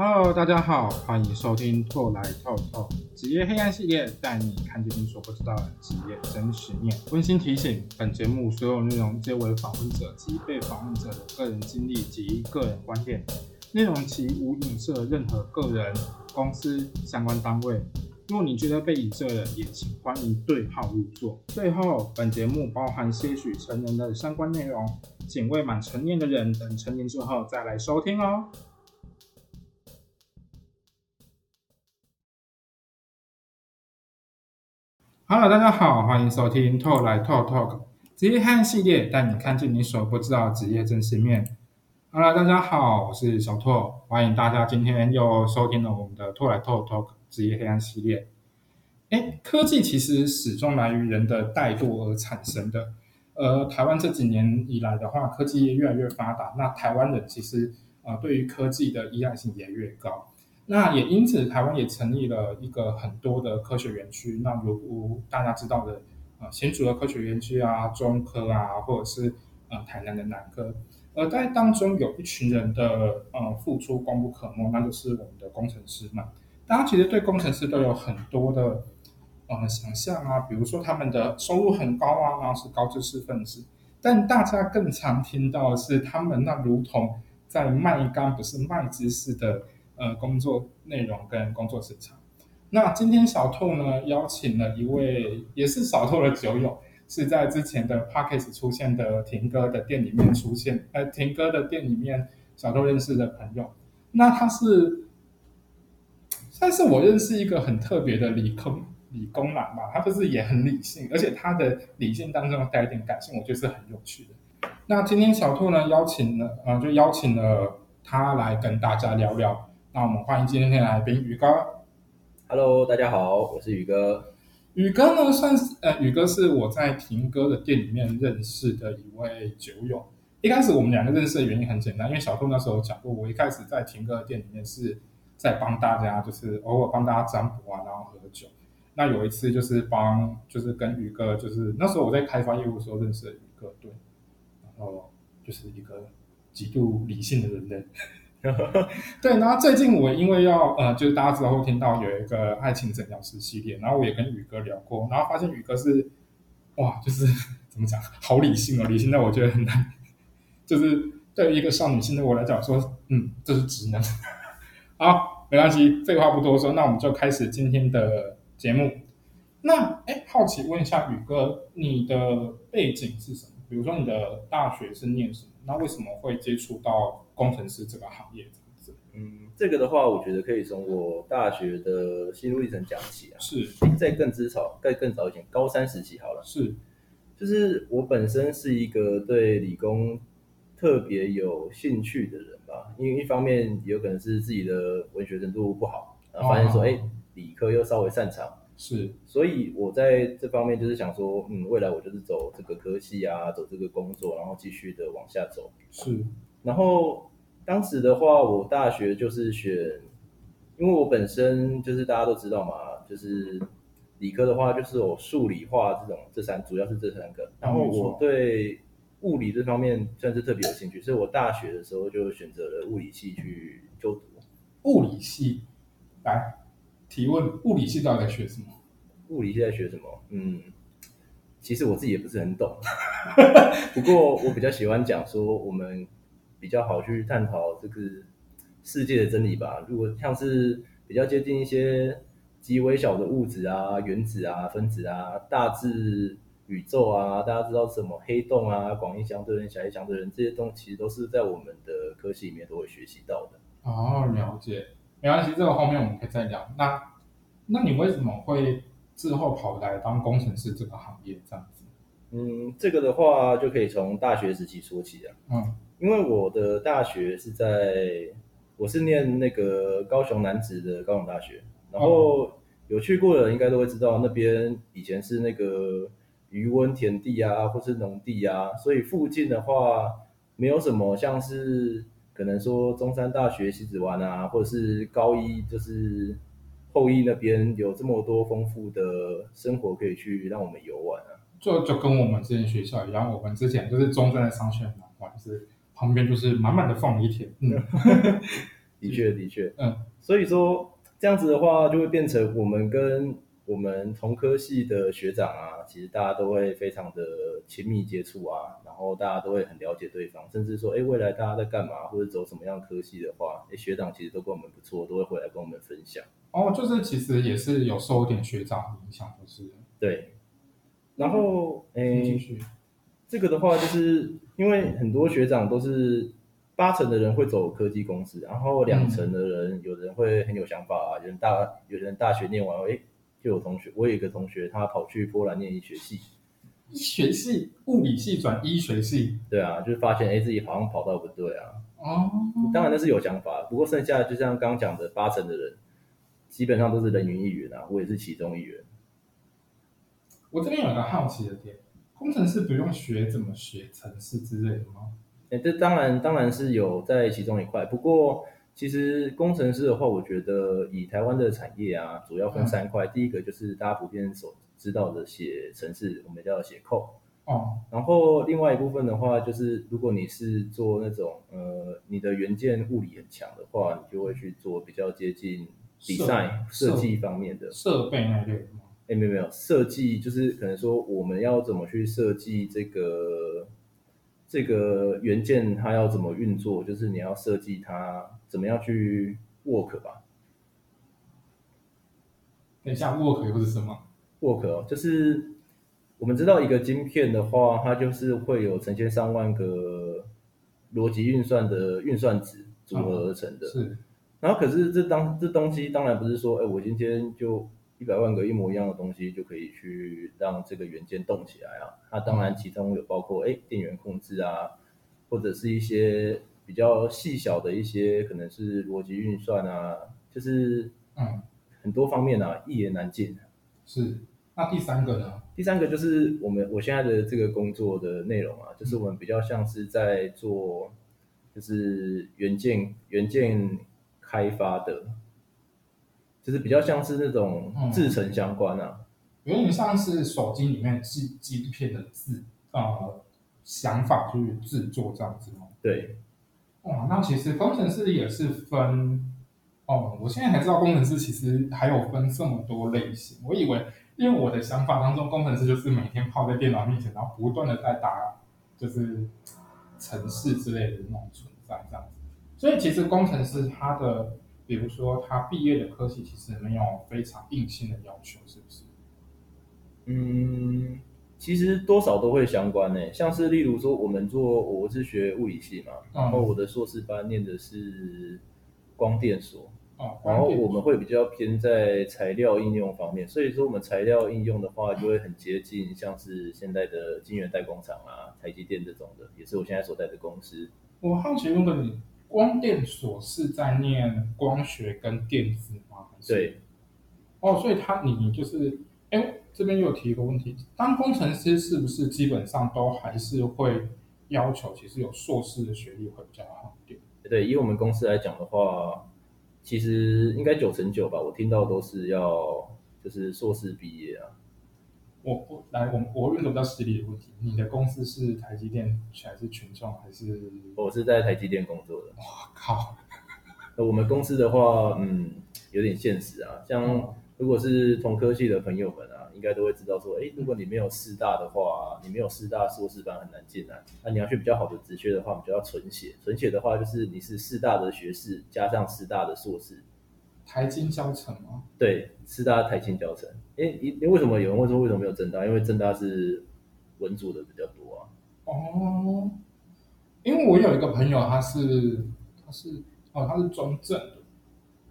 Hello，大家好，欢迎收听《透来透透》职业黑暗系列，带你看见你所不知道的职业真实面。温馨提醒：本节目所有内容皆为访问者及被访问者的个人经历及个人观点，内容其无影射任何个人、公司、相关单位。若你觉得被影射了，也请欢迎对号入座。最后，本节目包含些许成人的相关内容，请未满成年的人等成年之后再来收听哦。Hello，大家好，欢迎收听《透来透 Talk》职业汉系列，带你看见你所不知道的职业真实面。Hello，大家好，我是小拓，欢迎大家今天又收听了我们的《透来透 Talk》职业黑暗系列。哎，科技其实始终来于人的怠惰而产生的。呃，台湾这几年以来的话，科技业越来越发达，那台湾人其实啊，对于科技的依赖性也越高。那也因此，台湾也成立了一个很多的科学园区。那如大家知道的，呃，新竹的科学园区啊，中科啊，或者是呃台南的南科，而在当中有一群人的呃付出功不可没，那就是我们的工程师们。大家其实对工程师都有很多的呃想象啊，比如说他们的收入很高啊，然后是高知识分子。但大家更常听到的是，他们那如同在卖干，不是卖知识的。呃，工作内容跟工作时长。那今天小兔呢邀请了一位也是小兔的酒友，是在之前的 p a c k a g e 出现的婷哥的店里面出现，呃，婷哥的店里面小兔认识的朋友。那他是算是我认识一个很特别的理工理工男吧，他就是也很理性，而且他的理性当中带一点感性，我觉得是很有趣的。那今天小兔呢邀请了，呃，就邀请了他来跟大家聊聊。那我们欢迎今天的来宾宇哥。Hello，大家好，我是宇哥。宇哥呢，算是呃，宇哥是我在婷哥的店里面认识的一位酒友。一开始我们两个认识的原因很简单，因为小兔那时候讲过，我一开始在婷哥的店里面是在帮大家，就是偶尔帮大家占卜啊，然后喝酒。那有一次就是帮，就是跟宇哥，就是那时候我在开发业务的时候认识的宇哥，对，然后就是一个极度理性的人类。对，然后最近我因为要呃，就是大家之后听到有一个爱情诊疗师系列，然后我也跟宇哥聊过，然后发现宇哥是哇，就是怎么讲，好理性哦，理性到我觉得很难，就是对于一个少女心的我来讲说，嗯，这是直男。好，没关系，废话不多说，那我们就开始今天的节目。那哎，好奇问一下宇哥，你的背景是什么？比如说你的大学是念什么？那为什么会接触到？工程师这个行业这样子，嗯，这个的话，我觉得可以从我大学的心路历程讲起啊。是，在更之早，在更早一点，高三时期好了。是，就是我本身是一个对理工特别有兴趣的人吧，因为一方面有可能是自己的文学程度不好，然后发现说，哎，理科又稍微擅长。是，所以我在这方面就是想说，嗯，未来我就是走这个科系啊，走这个工作，然后继续的往下走。是。然后当时的话，我大学就是选，因为我本身就是大家都知道嘛，就是理科的话就是有数理化这种这三，主要是这三个。然后我对物理这方面算是特别有兴趣，所以我大学的时候就选择了物理系去就读。物理系，来提问，物理系到底在学什么？物理系在学什么？嗯，其实我自己也不是很懂，不过我比较喜欢讲说我们。比较好去探讨这个世界的真理吧。如果像是比较接近一些极微小的物质啊、原子啊、分子啊、大致宇宙啊，大家知道什么黑洞啊、广义相对论、狭义相对论这些东西，其实都是在我们的科系里面都会学习到的。哦，了解，没关系，这个后面我们可以再聊。那那你为什么会之后跑来当工程师这个行业这样子？嗯，这个的话就可以从大学时期说起啊。嗯。因为我的大学是在，我是念那个高雄南子的高雄大学，然后有去过的人应该都会知道，那边以前是那个渔温田地啊，或是农地啊，所以附近的话没有什么像是可能说中山大学西子湾啊，或者是高一就是后裔那边有这么多丰富的生活可以去让我们游玩啊，就就跟我们之前学校一样，我们之前就是中山的商学院嘛，就是。旁边就是满满的放一田，嗯，的确的确，嗯，所以说这样子的话，就会变成我们跟我们同科系的学长啊，其实大家都会非常的亲密接触啊，然后大家都会很了解对方，甚至说，哎，未来大家在干嘛，或者走什么样科系的话，哎，学长其实都跟我们不错，都会回来跟我们分享。哦，就是其实也是有受一点学长影响，就是？对。然后，哎，这个的话，就是因为很多学长都是八成的人会走科技公司，然后两成的人，有人会很有想法啊，有人大，有人大学念完，哎，就有同学，我有一个同学，他跑去波兰念医学系，医学系物理系转医学系，对啊，就是发现哎自己好像跑道不对啊。哦，当然那是有想法，不过剩下就像刚刚讲的八成的人，基本上都是人云亦云啊，我也是其中一员。我这边有个好奇的点，工程师不用学怎么学程式之类的吗？哎，这当然当然是有在其中一块。不过其实工程师的话，我觉得以台湾的产业啊，主要分三块。第一个就是大家普遍所知道的写程式，我们叫写 code。哦。然后另外一部分的话，就是如果你是做那种呃，你的元件物理很强的话，你就会去做比较接近 design 设计方面的设备那类。哎，没有没有，设计就是可能说我们要怎么去设计这个这个元件，它要怎么运作，就是你要设计它怎么样去 work 吧。等一下，work 又是什么？work 就是我们知道一个晶片的话，它就是会有成千上万个逻辑运算的运算值组合而成的。是。然后可是这当这东西当然不是说，哎，我今天就。一百万个一模一样的东西就可以去让这个元件动起来啊！那当然其中有包括哎电源控制啊，或者是一些比较细小的一些可能是逻辑运算啊，就是嗯很多方面啊一言难尽。是，那第三个呢？第三个就是我们我现在的这个工作的内容啊，就是我们比较像是在做就是元件元件开发的。就是比较像是那种制成相关啊，有点像是手机里面制晶片的制呃想法去制作这样子吗？对，哇，那其实工程师也是分哦，我现在才知道工程师其实还有分这么多类型。我以为，因为我的想法当中，工程师就是每天泡在电脑面前，然后不断的在打就是城市之类的那种存在这样子。所以其实工程师他的。比如说，他毕业的科系其实没有非常硬性的要求，是不是？嗯，其实多少都会相关呢。像是例如说，我们做我是学物理系嘛，然后我的硕士班念的是光电所，然后我们会比较偏在材料应用方面。所以说，我们材料应用的话，就会很接近像是现在的晶圆代工厂啊、台积电这种的，也是我现在所在的公司。我好奇问个你。光电所是在念光学跟电子吗？对。哦，所以他你就是，哎，这边又提一个问题，当工程师是不是基本上都还是会要求，其实有硕士的学历会比较好一点？对，以我们公司来讲的话，其实应该九成九吧，我听到都是要就是硕士毕业啊。我我来，我我问个比较实力的问题，你的公司是台积电还是群创还是？我是在台积电工作的。哇靠！我们公司的话，嗯，有点现实啊。像如果是同科系的朋友们啊，应该都会知道说，哎，如果你没有师大的话，你没有师大硕士班很难进来。那你要去比较好的职缺的话，我们就要纯写。纯写的话，就是你是师大的学士加上师大的硕士。台金教程吗？对，师大台金教程。哎，你为什么有人问说为什么没有正大？因为正大是文组的比较多啊。哦，因为我有一个朋友，他是他是哦，他是中正的，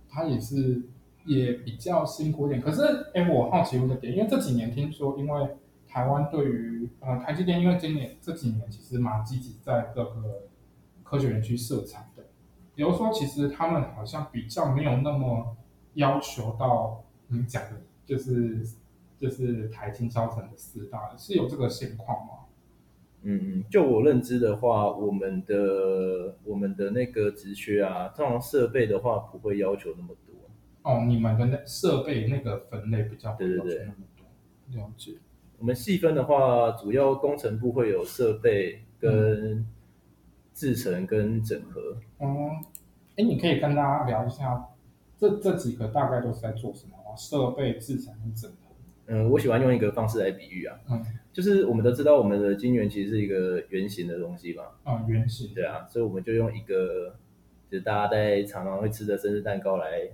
他也是也比较辛苦一点。可是哎，我好奇一个点，因为这几年听说，因为台湾对于呃台积电，因为今年这几年其实蛮积极在各个科学园区设厂的。比如说，其实他们好像比较没有那么要求到你讲的，就是就是台金招成的四大，是有这个现况吗？嗯嗯，就我认知的话，我们的我们的那个职缺啊，通常设备的话不会要求那么多。哦，你们的那设备那个分类比较对对对，那么多。了解。我们细分的话，主要工程部会有设备跟。制成跟整合哦，哎，你可以跟大家聊一下，这这几个大概都是在做什么吗？设备、制成跟整合。嗯，我喜欢用一个方式来比喻啊，嗯，就是我们都知道我们的晶圆其实是一个圆形的东西嘛，啊，圆形，对啊，所以我们就用一个，就是大家在常常会吃的生日蛋糕来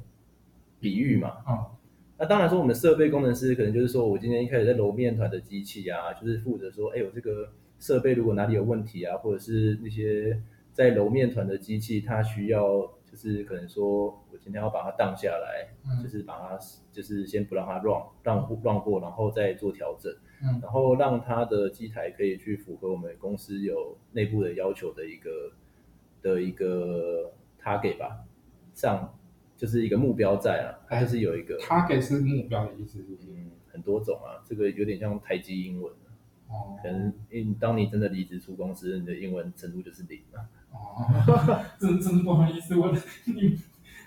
比喻嘛，啊，那当然说我们设备工程师可能就是说我今天一开始在揉面团的机器啊，就是负责说，哎，我这个设备如果哪里有问题啊，或者是那些在揉面团的机器它需要。就是可能说，我今天要把它荡下来，就是把它，就是先不让它 run，让 run 过，然后再做调整，嗯，然后让它的机台可以去符合我们公司有内部的要求的一个的一个 target 吧，上就是一个目标在啊，它就是有一个 target 是目标的意思，嗯，很多种啊，这个有点像台积英文哦，可能因当你真的离职出公司，你的英文程度就是零啊。哦，真 真不好意思，我你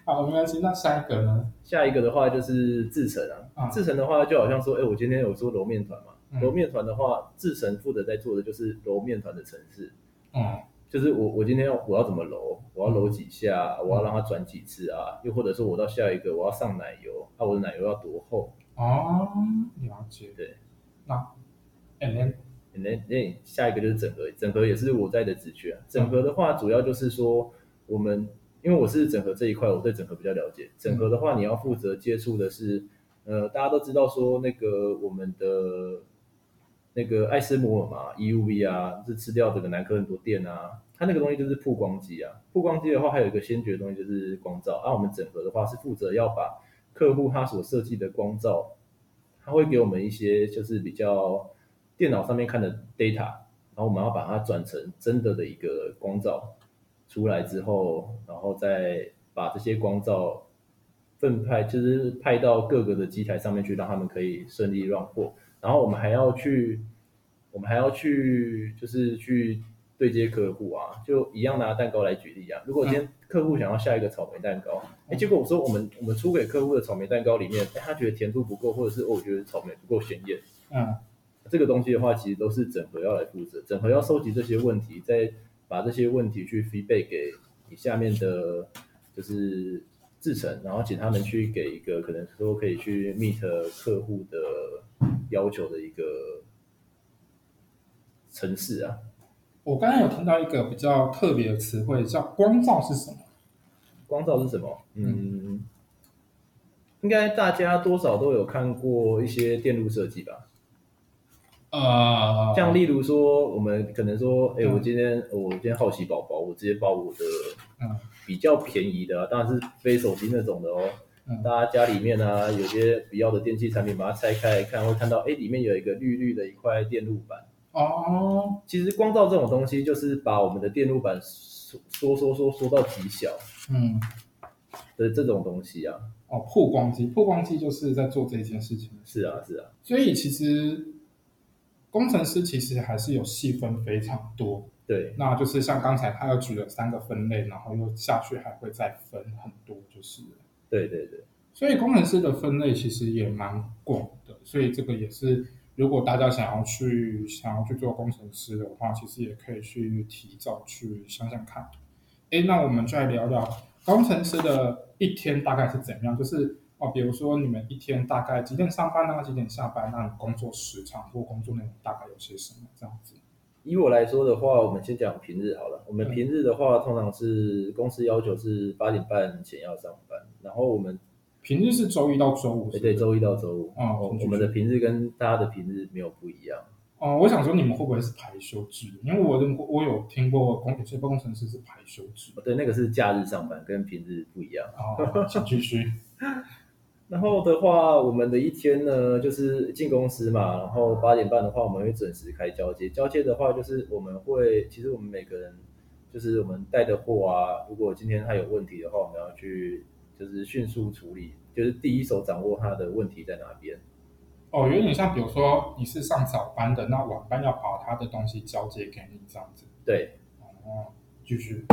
好没关系。那下一个呢？下一个的话就是制成啊。制成的话就好像说，哎，我今天有做揉面团嘛。揉面团的话，制成负责在做的就是揉面团的程式。嗯，就是我我今天要我要怎么揉，我要揉几下，我要让它转几次啊？又或者说我到下一个我要上奶油，那我的奶油要多厚？哦，了解。对，那 and then 那那下一个就是整合，整合也是我在的职缺。整合的话，主要就是说，我们因为我是整合这一块，我对整合比较了解。整合的话，你要负责接触的是，呃，大家都知道说那个我们的那个艾斯摩尔嘛，EUV 啊，是吃掉整个南科很多电啊。它那个东西就是曝光机啊。曝光机的话，还有一个先决的东西就是光照。而我们整合的话，是负责要把客户他所设计的光照，他会给我们一些就是比较。电脑上面看的 data，然后我们要把它转成真的的一个光照出来之后，然后再把这些光照分派，就是派到各个的机台上面去，让他们可以顺利 run 货。然后我们还要去，我们还要去，就是去对接客户啊，就一样拿蛋糕来举例啊。如果今天客户想要下一个草莓蛋糕，哎，结果我说我们我们出给客户的草莓蛋糕里面，哎，他觉得甜度不够，或者是我觉得草莓不够鲜艳，嗯。这个东西的话，其实都是整合要来负责，整合要收集这些问题，再把这些问题去 feedback 给你下面的，就是制成，然后请他们去给一个可能说可以去 meet 客户的要求的一个城市啊。我刚刚有听到一个比较特别的词汇，叫光照是什么？光照是什么？嗯，应该大家多少都有看过一些电路设计吧。啊，像例如说，我们可能说，哎，我今天我今天好奇宝宝，我直接把我的嗯比较便宜的，当然是非手机那种的哦，大家家里面啊有些必要的电器产品，把它拆开来看，会看到，哎，里面有一个绿绿的一块电路板。哦，其实光照这种东西，就是把我们的电路板缩缩缩缩缩到极小，嗯，的这种东西啊。哦，曝光机，曝光机就是在做这件事情。是啊，是啊。所以其实。工程师其实还是有细分非常多，对，那就是像刚才他又举了三个分类，然后又下去还会再分很多，就是，对对对，所以工程师的分类其实也蛮广的，所以这个也是如果大家想要去想要去做工程师的话，其实也可以去提早去想想看。哎，那我们就来聊聊工程师的一天大概是怎样，就是。哦，比如说你们一天大概几点上班呢？几点下班？那你工作时长或工作内容大概有些什么？这样子。以我来说的话，我们先讲平日好了。我们平日的话，通常是公司要求是八点半前要上班，然后我们平日是周一到周五。对，周一到周五。嗯，我们的平日跟大家的平日没有不一样。哦，我想说你们会不会是排休制？因为我我我有听过工有些工程师是排休制。对，那个是假日上班，跟平日不一样。哦，请继续。然后的话，我们的一天呢，就是进公司嘛，然后八点半的话，我们会准时开交接。交接的话，就是我们会，其实我们每个人，就是我们带的货啊，如果今天他有问题的话，我们要去就是迅速处理，就是第一手掌握他的问题在哪边。哦，有点像，比如说你是上早班的，那晚班要把他的东西交接给你这样子。对。哦，继续。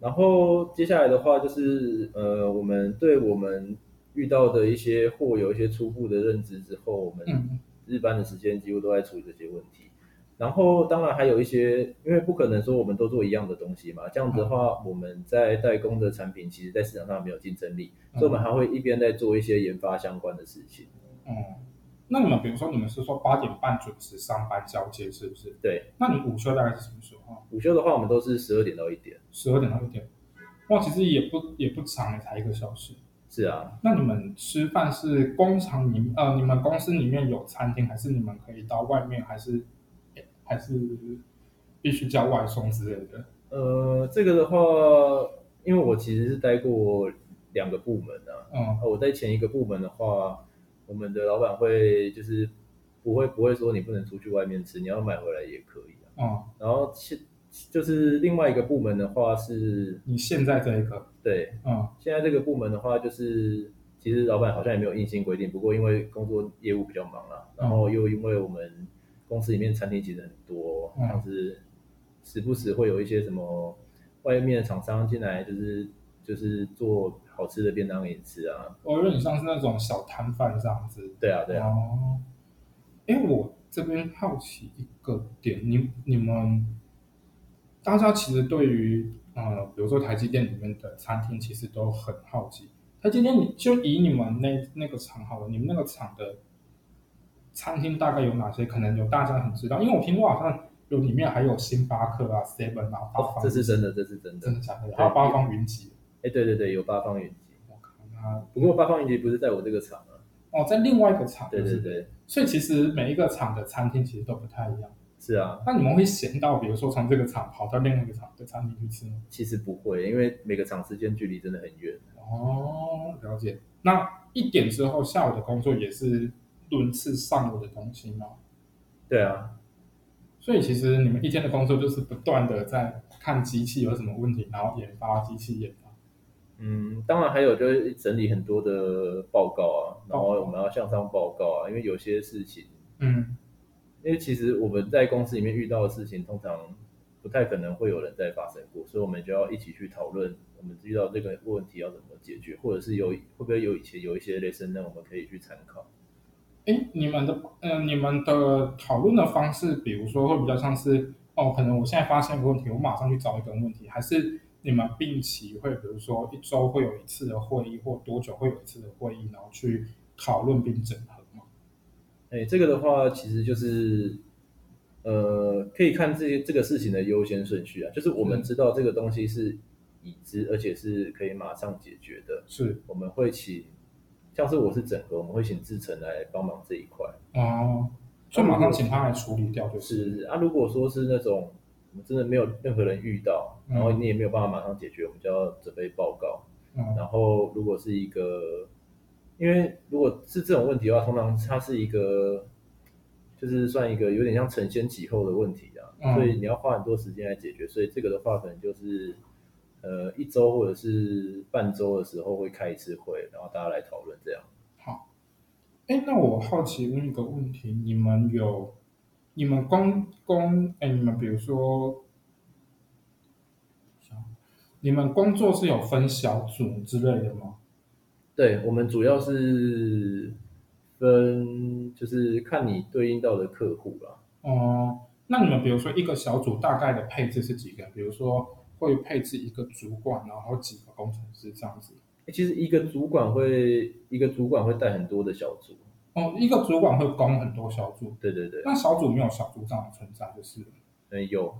然后接下来的话，就是呃，我们对我们。遇到的一些货有一些初步的认知之后，我们日班的时间几乎都在处理这些问题。然后当然还有一些，因为不可能说我们都做一样的东西嘛，这样子的话，我们在代工的产品其实在市场上没有竞争力，所以我们还会一边在做一些研发相关的事情。嗯，那你们比如说你们是说八点半准时上班交接是不是？对。那你午休大概是什么时候？午休的话，我们都是十二点到一点。十二点到一点，哇，其实也不也不长，才一个小时。是啊。那你们吃饭是工厂里呃，你们公司里面有餐厅，还是你们可以到外面，还是？还是必须叫外送之类的。呃，这个的话，因为我其实是待过两个部门啊。嗯。我在前一个部门的话，我们的老板会就是不会不会说你不能出去外面吃，你要买回来也可以啊。嗯。然后现就是另外一个部门的话是，你现在这一个对，嗯，现在这个部门的话就是其实老板好像也没有硬性规定，不过因为工作业务比较忙啦，然后又因为我们。公司里面餐厅其实很多，像是时不时会有一些什么外面的厂商进来，就是就是做好吃的便当给你吃啊。我以为你像是那种小摊贩这样子。对啊，对啊。哦。哎，我这边好奇一个点，你你们大家其实对于呃，比如说台积电里面的餐厅，其实都很好奇。台积电，你就以你们那那个厂好了，你们那个厂的。餐厅大概有哪些？可能有大家很知道，因为我听过好像有里面还有星巴克啊、Seven 啊、八方。这是真的，这是真的，真的假的？还有八方云集。哎，对对对，有八方云集。我靠，那不过八方云集不是在我这个厂啊。哦，在另外一个厂。对对对。所以其实每一个厂的餐厅其实都不太一样。是啊。那你们会闲到，比如说从这个厂跑到另外一个厂的餐厅去吃吗？其实不会，因为每个厂之间距离真的很远。哦，了解。那一点之后，下午的工作也是。轮次上午的东西吗？对啊，所以其实你们一天的工作就是不断的在看机器有什么问题，然后研发机器研发。嗯，当然还有就是整理很多的报告啊，然后我们要向上报告啊，因为有些事情，嗯，因为其实我们在公司里面遇到的事情，通常不太可能会有人再发生过，所以我们就要一起去讨论，我们遇到这个问题要怎么解决，或者是有会不会有以前有一些类似那我们可以去参考。哎，你们的嗯，你们的讨论的方式，比如说会比较像是哦，可能我现在发现一个问题，我马上去找一个问题，还是你们定期会，比如说一周会有一次的会议，或多久会有一次的会议，然后去讨论并整合？哎，这个的话，其实就是呃，可以看这些这个事情的优先顺序啊，就是我们知道这个东西是已知，而且是可以马上解决的，是我们会请。像是我是整合，我们会请志成来帮忙这一块哦，就马上请他来处理掉就是啊。如果说是那种我们真的没有任何人遇到，然后你也没有办法马上解决，我们就要准备报告。嗯然后如果是一个，因为如果是这种问题的话，通常它是一个就是算一个有点像承先启后的问题啊，所以你要花很多时间来解决。所以这个的话，可能就是。呃，一周或者是半周的时候会开一次会，然后大家来讨论这样。好，哎，那我好奇问一个问题：你们有你们工工哎，你们比如说，你们工作是有分小组之类的吗？对，我们主要是分，就是看你对应到的客户啦。哦，那你们比如说一个小组大概的配置是几个？比如说。会配置一个主管，然后几个工程师这样子。其实一个主管会一个主管会带很多的小组。哦，一个主管会供很多小组。对对对。那小组没有小组长的存在，就是。嗯，有，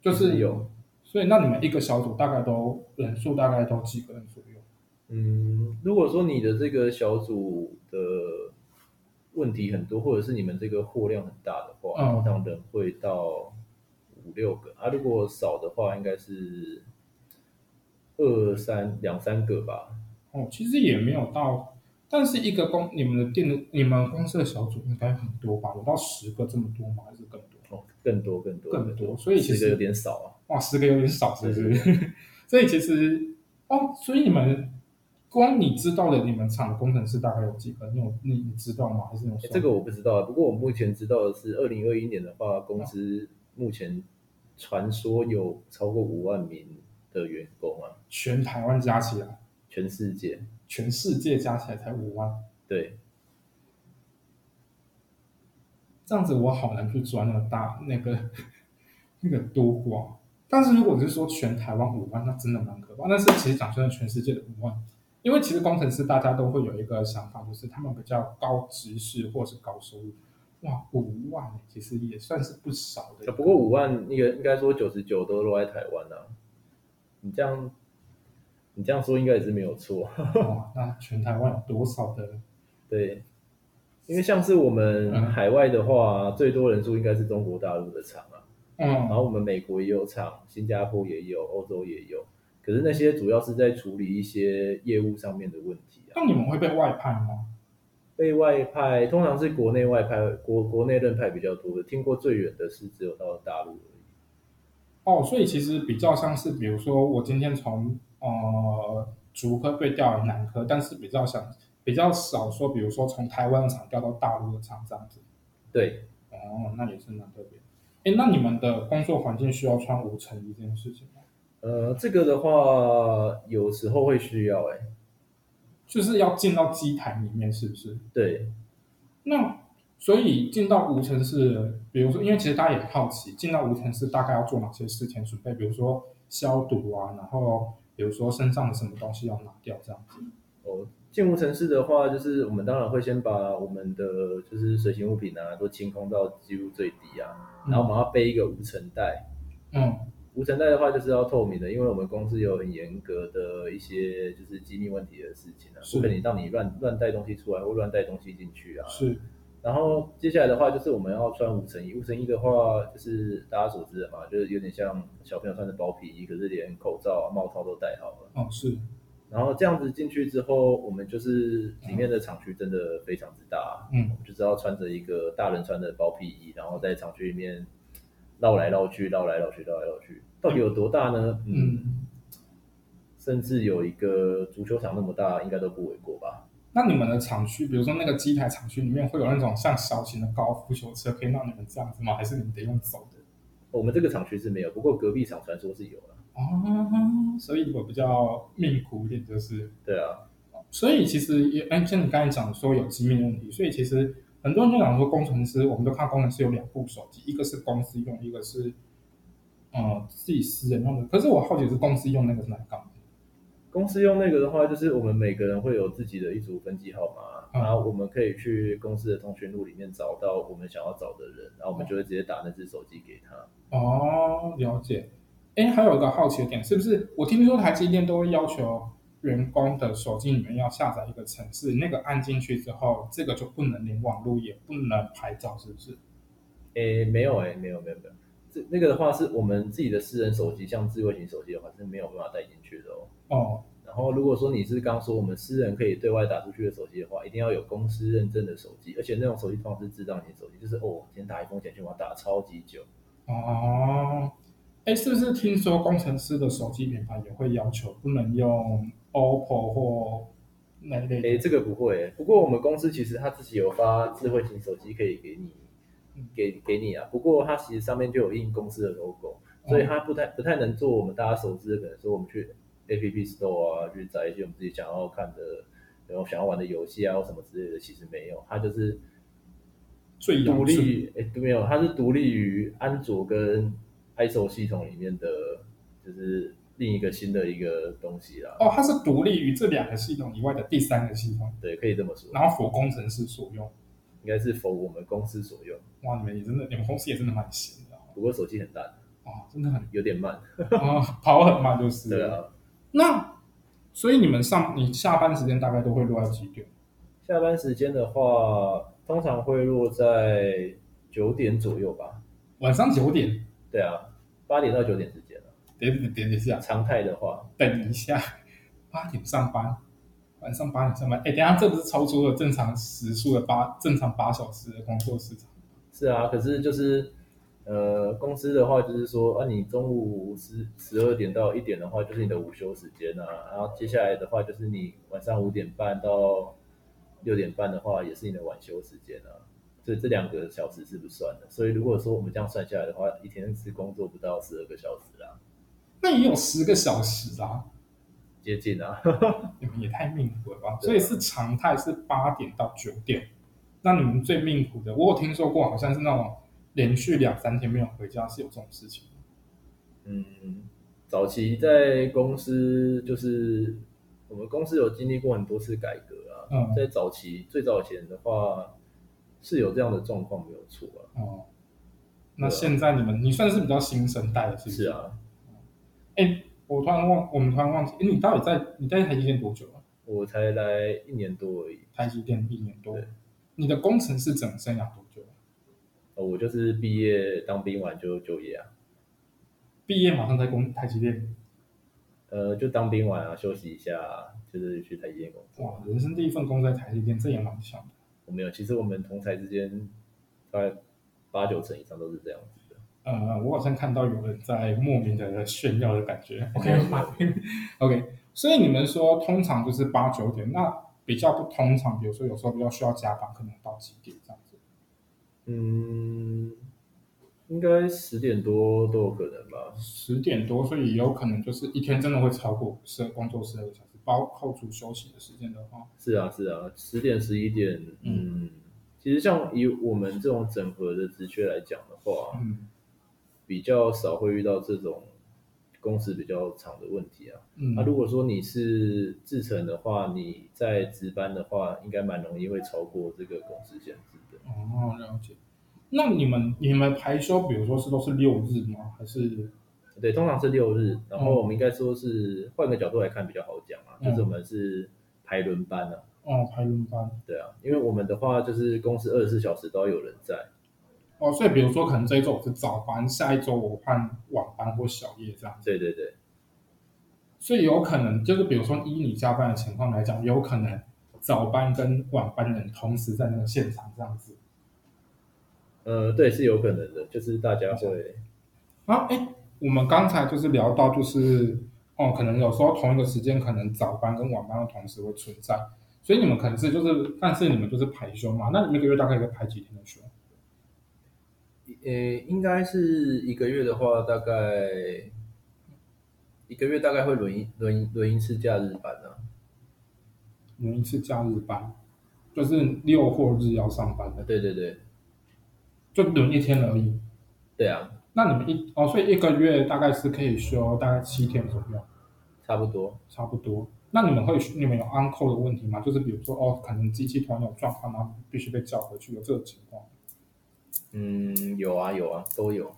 就是有。所以那你们一个小组大概都人数大概都几个人左右？嗯，如果说你的这个小组的问题很多，或者是你们这个货量很大的话，通常人会到。五六个啊，如果少的话，应该是二三两三个吧。哦，其实也没有到，但是一个公你们的店的你们公司的小组应该很多吧？有到十个这么多吗？还是更多？哦，更多更多更多。所以其实有点少啊。哇，十个有点少，是不是？所以其实哦，所以你们光你知道的，你们厂的工程师大概有几个？你有你你知道吗？还是有？这个我不知道。不过我目前知道的是，二零二一年的话，公司目前。传说有超过五万名的员工啊，全台湾加起来，全世界，全世界加起来才五万。对，这样子我好难去抓那个大那个 那个多广。但是如果是说全台湾五万，那真的蛮可怕。但是其实讲真的，全世界的五万，因为其实工程师大家都会有一个想法，就是他们比较高知识或是高收入。哇，五万其实也算是不少的。不过五万，那个应该说九十九都落在台湾啊。你这样，你这样说应该也是没有错。哇，那全台湾有多少的？对，因为像是我们海外的话，最多人数应该是中国大陆的厂啊。嗯。然后我们美国也有厂，新加坡也有，欧洲也有。可是那些主要是在处理一些业务上面的问题啊。那你们会被外派吗？被外派通常是国内外派，国国内任派比较多的。听过最远的是只有到大陆而已。哦，所以其实比较像是，比如说我今天从呃竹科被调来南科，但是比较想比较少说，比如说从台湾的厂调到大陆的厂这样子。对，哦，那也是蛮特别。哎，那你们的工作环境需要穿无尘衣这件事情吗？呃，这个的话有时候会需要，哎。就是要进到机台里面，是不是？对。那所以进到无尘室，比如说，因为其实大家也好奇，进到无尘室大概要做哪些事前准备？比如说消毒啊，然后比如说身上的什么东西要拿掉这样子。哦，进无尘室的话，就是我们当然会先把我们的就是随行物品啊都清空到几乎最低啊，然后我们要背一个无尘袋。嗯。无尘袋的话就是要透明的，因为我们公司有很严格的一些就是机密问题的事情啊，不可能让你乱乱带东西出来或乱带东西进去啊。是。然后接下来的话就是我们要穿无尘衣，无尘衣的话就是大家所知的嘛，就是有点像小朋友穿的包皮衣，可是连口罩、帽套都戴好了。哦，是。然后这样子进去之后，我们就是里面的厂区真的非常之大，嗯，我们就知道穿着一个大人穿的包皮衣，然后在厂区里面。绕来绕去，绕来绕去，绕来绕去，到底有多大呢？嗯，甚至有一个足球场那么大，应该都不为过吧？那你们的厂区，比如说那个机台厂区里面，会有那种像小型的高尔夫球车，可以让你们这样子吗？还是你们得用走的？我们这个厂区是没有，不过隔壁厂传说是有的。哦，所以我比较命苦一点，就是对啊。所以其实也，哎，像你刚才讲说有机密问题，所以其实。很多人就讲说，工程师，我们都看工程师有两部手机，一个是公司用，一个是呃自己私人用的。可是我好奇是公司用那个是哪个？公司用那个的话，就是我们每个人会有自己的一组分机号码，然后我们可以去公司的通讯录里面找到我们想要找的人，然后我们就会直接打那只手机给他。哦，了解。哎，还有一个好奇的点，是不是我听说台积电都会要求？员工的手机里面要下载一个程式，那个按进去之后，这个就不能连网络，也不能拍照，是不是？诶，没有诶，没有没有没有，这那个的话是我们自己的私人手机，像智慧型手机的话是没有办法带进去的哦。哦。然后如果说你是刚说我们私人可以对外打出去的手机的话，一定要有公司认证的手机，而且那种手机通常是智障型手机，就是哦，今天打一封简讯，我要打超级久。哦。哎，是不是听说工程师的手机品牌也会要求不能用？OPPO 或那类，哎，这个不会。不过我们公司其实它自己有发智慧型手机可以给你，给给你啊。不过它其实上面就有印公司的 logo，所以它不太不太能做我们大家熟知的，可能说我们去 App Store 啊，去找一些我们自己想要看的，然后想要玩的游戏啊或什么之类的，其实没有。它就是最独立，哎，没有，它是独立于安卓跟 iOS 系统里面的，就是。另一个新的一个东西啦。哦，它是独立于这两个系统以外的第三个系统。对，可以这么说。然后，否工程师所用，应该是否我们公司所用。哇，你们也真的，你们公司也真的蛮闲的。不过手机很大。哦，真的很有点慢。啊，跑很慢就是。对啊。那，所以你们上你下班时间大概都会落在几点？下班时间的话，通常会落在九点左右吧。晚上九点？对啊，八点到九点之间。点点一下，常态的话，等一下，八点上班，晚上八点上班。哎，等下，这不是超出了正常时数的八正常八小时的工作时长？是啊，可是就是呃，公司的话就是说，啊，你中午十十二点到一点的话，就是你的午休时间啊。然后接下来的话，就是你晚上五点半到六点半的话，也是你的晚休时间啊。所以这两个小时是不算的。所以如果说我们这样算下来的话，一天是工作不到十二个小时啦。那也有十个小时啦，接近啊，你们也太命苦了吧？所以是常态是八点到九点，那你们最命苦的，我有听说过，好像是那种连续两三天没有回家，是有这种事情。嗯，早期在公司就是我们公司有经历过很多次改革啊。嗯，在早期最早前的话是有这样的状况，没有错啊。哦，那现在你们你算是比较新生代的，是不是？是啊。哎，我突然忘，我们突然忘记，哎，你到底在你在台积电多久了？我才来一年多而已。台积电一年多。你的工程师整生涯多久？呃，我就是毕业当兵完就就业啊。毕业马上在工台积电？呃，就当兵完啊，休息一下，就是去台积电工作。哇，人生第一份工在台积电，这也蛮强的。我没有，其实我们同台之间大概八九成以上都是这样子的。呃，我好像看到有人在莫名的炫耀的感觉。OK，OK，所以你们说通常就是八九点那。比较不通常，比如说有时候比较需要加班，可能到几点这样子？嗯，应该十点多都有可能吧。十点多，所以有可能就是一天真的会超过十工作十二个小时，包扣除休息的时间的话。是啊，是啊，十点十一点，嗯，其实像以我们这种整合的职缺来讲的话，嗯，比较少会遇到这种。工时比较长的问题啊，那如果说你是制程的话，你在值班的话，应该蛮容易会超过这个工时限制的。哦，了解。那你们你们排休，比如说是都是六日吗？还是？对，通常是六日。然后我们应该说是换个角度来看比较好讲啊，就是我们是排轮班啊。哦，排轮班。对啊，因为我们的话就是公司二十四小时都要有人在。哦，所以比如说，可能这一周我是早班，下一周我换晚班或小夜这样。对对对。所以有可能就是，比如说依你加班的情况来讲，有可能早班跟晚班人同时在那个现场这样子。呃，对，是有可能的，就是大家会。啊，哎，我们刚才就是聊到，就是哦，可能有时候同一个时间，可能早班跟晚班的同时会存在，所以你们可能是就是，但是你们就是排休嘛？那你们一个月大概会排几天的休？呃，应该是一个月的话，大概一个月大概会轮一轮轮一次假日班呢。轮一次假日班，就是六或日要上班的。对对对，就轮一天而已。对啊。那你们一哦，所以一个月大概是可以休大概七天左右。差不多，差不多。那你们会你们有 uncle 的问题吗？就是比如说哦，可能机器突然有状况，然后必须被叫回去，有这种情况？嗯，有啊有啊，都有。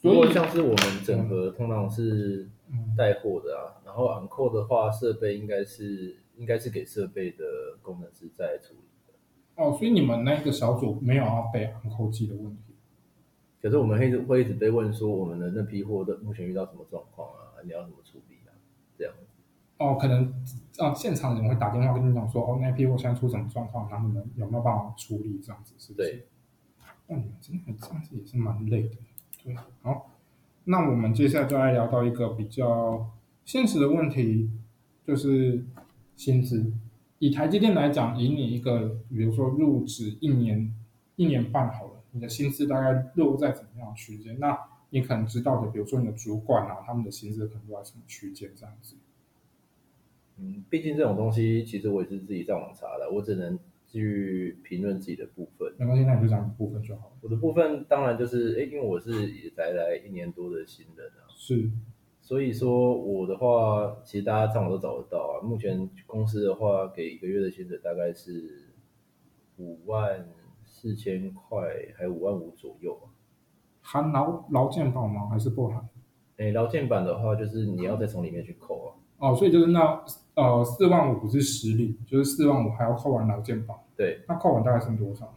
如果像是我们整合通常是带货的啊，然后 on call 的话，设备应该是应该是给设备的工程师在处理的。哦，所以你们那个小组没有要备 on call 机的问题。可是我们会会一直被问说，我们的那批货的目前遇到什么状况啊？你要怎么处理啊？这样子。哦，可能啊，现场人会打电话跟你讲说，哦，那批货现在出什么状况，然后你们有没有办法处理？这样子是？对。那你们真的这样子也是蛮累的，对。好，那我们接下来就来聊到一个比较现实的问题，就是薪资。以台积电来讲，以你一个比如说入职一年、一年半好了，你的薪资大概落在怎么样区间？那你可能知道的，比如说你的主管啊，他们的薪资可能落在什么区间这样子。嗯，毕竟这种东西，其实我也是自己上网查的，我只能。去评论自己的部分，没关系，那你就讲部分就好了。我的部分当然就是，哎，因为我是也才来一年多的新人啊，是，所以说我的话，其实大家上网都找得到啊。目前公司的话，给一个月的薪水大概是五万四千块，还有五万五左右啊。含劳劳健保吗？还是不含？哎，劳健保的话，就是你要再从里面去扣啊。哦，所以就是那呃四万五不是实领，就是四万五还要扣完劳健保。对，那扣完大概剩多少？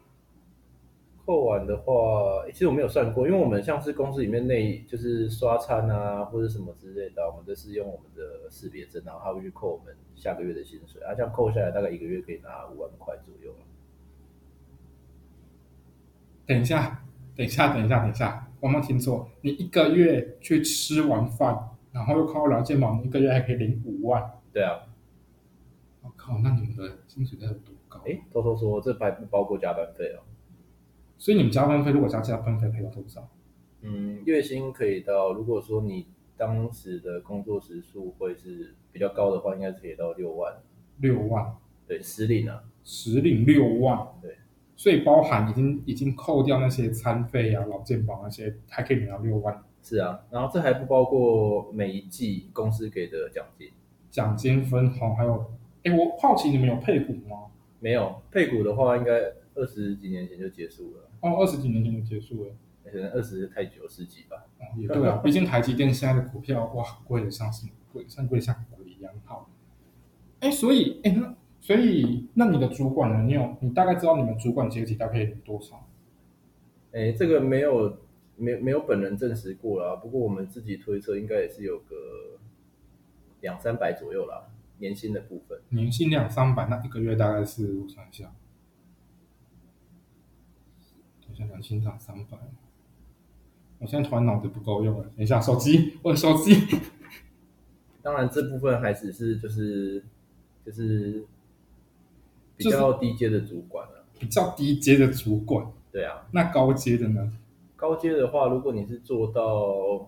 扣完的话，其实我没有算过，因为我们像是公司里面内就是刷餐啊或者什么之类的，我们都是用我们的识别证，然后他会去扣我们下个月的薪水，啊，这样扣下来大概一个月可以拿五万块左右等一下，等一下，等一下，等一下，我没有听错，你一个月去吃完饭。然后又靠劳健保，一个月还可以领五万。对啊，我靠，那你们的薪水该有多高？哎，偷偷说，这还不包括加班费哦。所以你们加班费如果加加班费，可以到多少？嗯，月薪可以到，如果说你当时的工作时数会是比较高的话，应该是可以到六万。六万？对，实领啊，实领六万。对，所以包含已经已经扣掉那些餐费啊、劳健保那些，还可以领到六万。是啊，然后这还不包括每一季公司给的奖金、奖金分红，还有，哎，我好奇你们有配股吗？没有，配股的话应该二十几年前就结束了。哦，二十几年前就结束了，可能二十太久，十几吧。哦，也对啊，毕竟台积电现在的股票哇，贵的像什么贵，像贵像鬼一样。好，哎，所以，哎，那所以，那你的主管呢？你有，你大概知道你们主管阶级大概有多少？哎，这个没有。没没有本人证实过啦，不过我们自己推测应该也是有个两三百左右啦，年薪的部分。年薪两三百，那一个月大概是我想一下，等一下两千两三百。我现在突然脑子不够用了，等一下手机，我的手机。当然这部分还只是就是就是比较低阶的主管了，比较低阶的主管。对啊，那高阶的呢？高阶的话，如果你是做到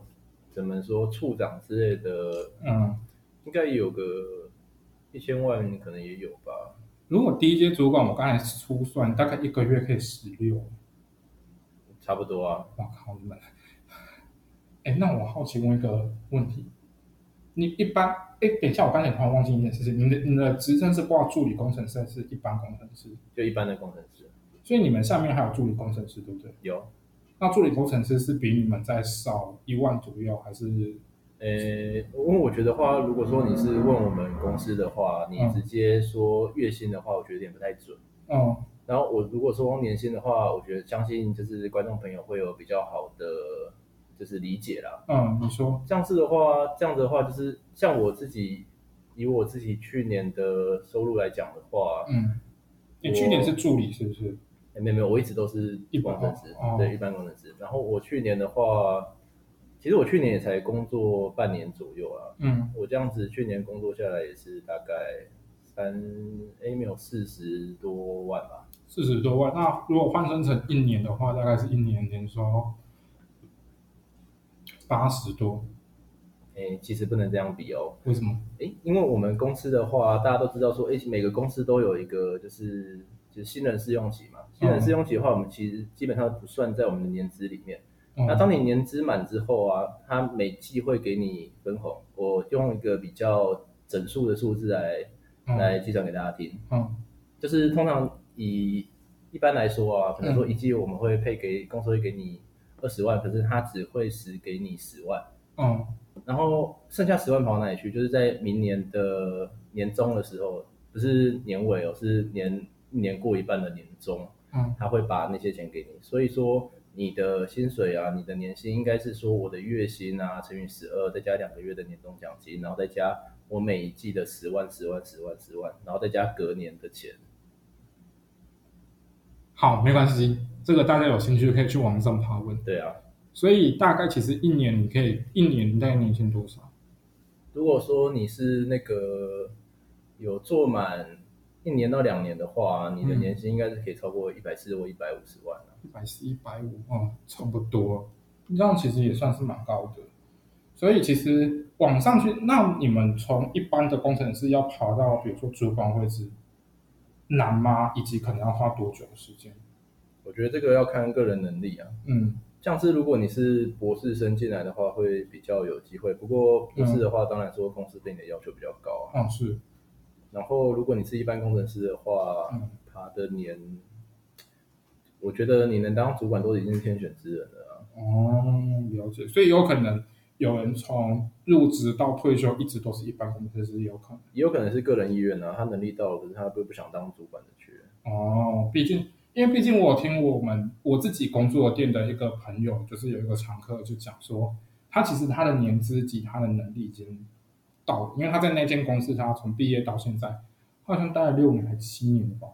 怎么说处长之类的，嗯，应该有个一千万，可能也有吧。如果低阶主管，我刚才粗算，大概一个月可以十六，差不多啊。我靠，你们！哎，那我好奇问一个问题，你一般哎，等一下，我刚才突然忘记一件事情，你的你的职称是挂助理工程师，还是一般工程师？就一般的工程师。所以你们下面还有助理工程师，对不对？有。那助理工程师是比你们再少一万左右，还是？呃，因为我觉得话，如果说你是问我们公司的话，你直接说月薪的话，我觉得有点不太准。嗯。然后我如果说年薪的话，我觉得相信就是观众朋友会有比较好的就是理解啦。嗯，你说这样子的话，这样子的话就是像我自己以我自己去年的收入来讲的话，嗯，你去年是助理是不是？没有没有，我一直都是一般工程师，对一般工程师。然后我去年的话，其实我去年也才工作半年左右啊。嗯，我这样子去年工作下来也是大概三 A 没有四十多万吧。四十多万，那如果换算成一年的话，大概是一年年收八十多。哎，其实不能这样比哦。为什么？哎，因为我们公司的话，大家都知道说，哎，每个公司都有一个就是。就是新人试用期嘛，新人试用期的话，我们其实基本上不算在我们的年资里面。那当你年资满之后啊，他每季会给你分红。我用一个比较整数的数字来来计算给大家听。嗯，就是通常以一般来说啊，可能说一季我们会配给公司会给你二十万，可是他只会实给你十万。嗯，然后剩下十万跑哪里去？就是在明年的年终的时候，不是年尾哦，是年。一年过一半的年终，嗯，他会把那些钱给你，所以说你的薪水啊，你的年薪应该是说我的月薪啊乘以十二，再加两个月的年终奖金，然后再加我每一季的十万、十万、十万、十万，然后再加隔年的钱。好，没关系，这个大家有兴趣可以去网上爬问。对啊，所以大概其实一年你可以一年大概年薪多少？如果说你是那个有做满。一年到两年的话，你的年薪应该是可以超过一百四或一百五十万一百四、一百五，哦，差不多。这样其实也算是蛮高的。所以其实往上去，那你们从一般的工程师要爬到，比如说主管位置，难吗？以及可能要花多久的时间？我觉得这个要看个人能力啊。嗯，像是如果你是博士生进来的话，会比较有机会。不过博士的话，当然说公司对你的要求比较高啊。嗯，是。然后，如果你是一般工程师的话，他的年，我觉得你能当主管都已经是天选之人了。哦，了解。所以有可能有人从入职到退休一直都是一般工程师，有可能，也有可能是个人意愿啊，他能力到了，可是他不不想当主管的缺。哦，毕竟，因为毕竟我听我们我自己工作店的一个朋友，就是有一个常客就讲说，他其实他的年资及他的能力已经。到了，因为他在那间公司，他从毕业到现在，好像待了六年还是七年吧，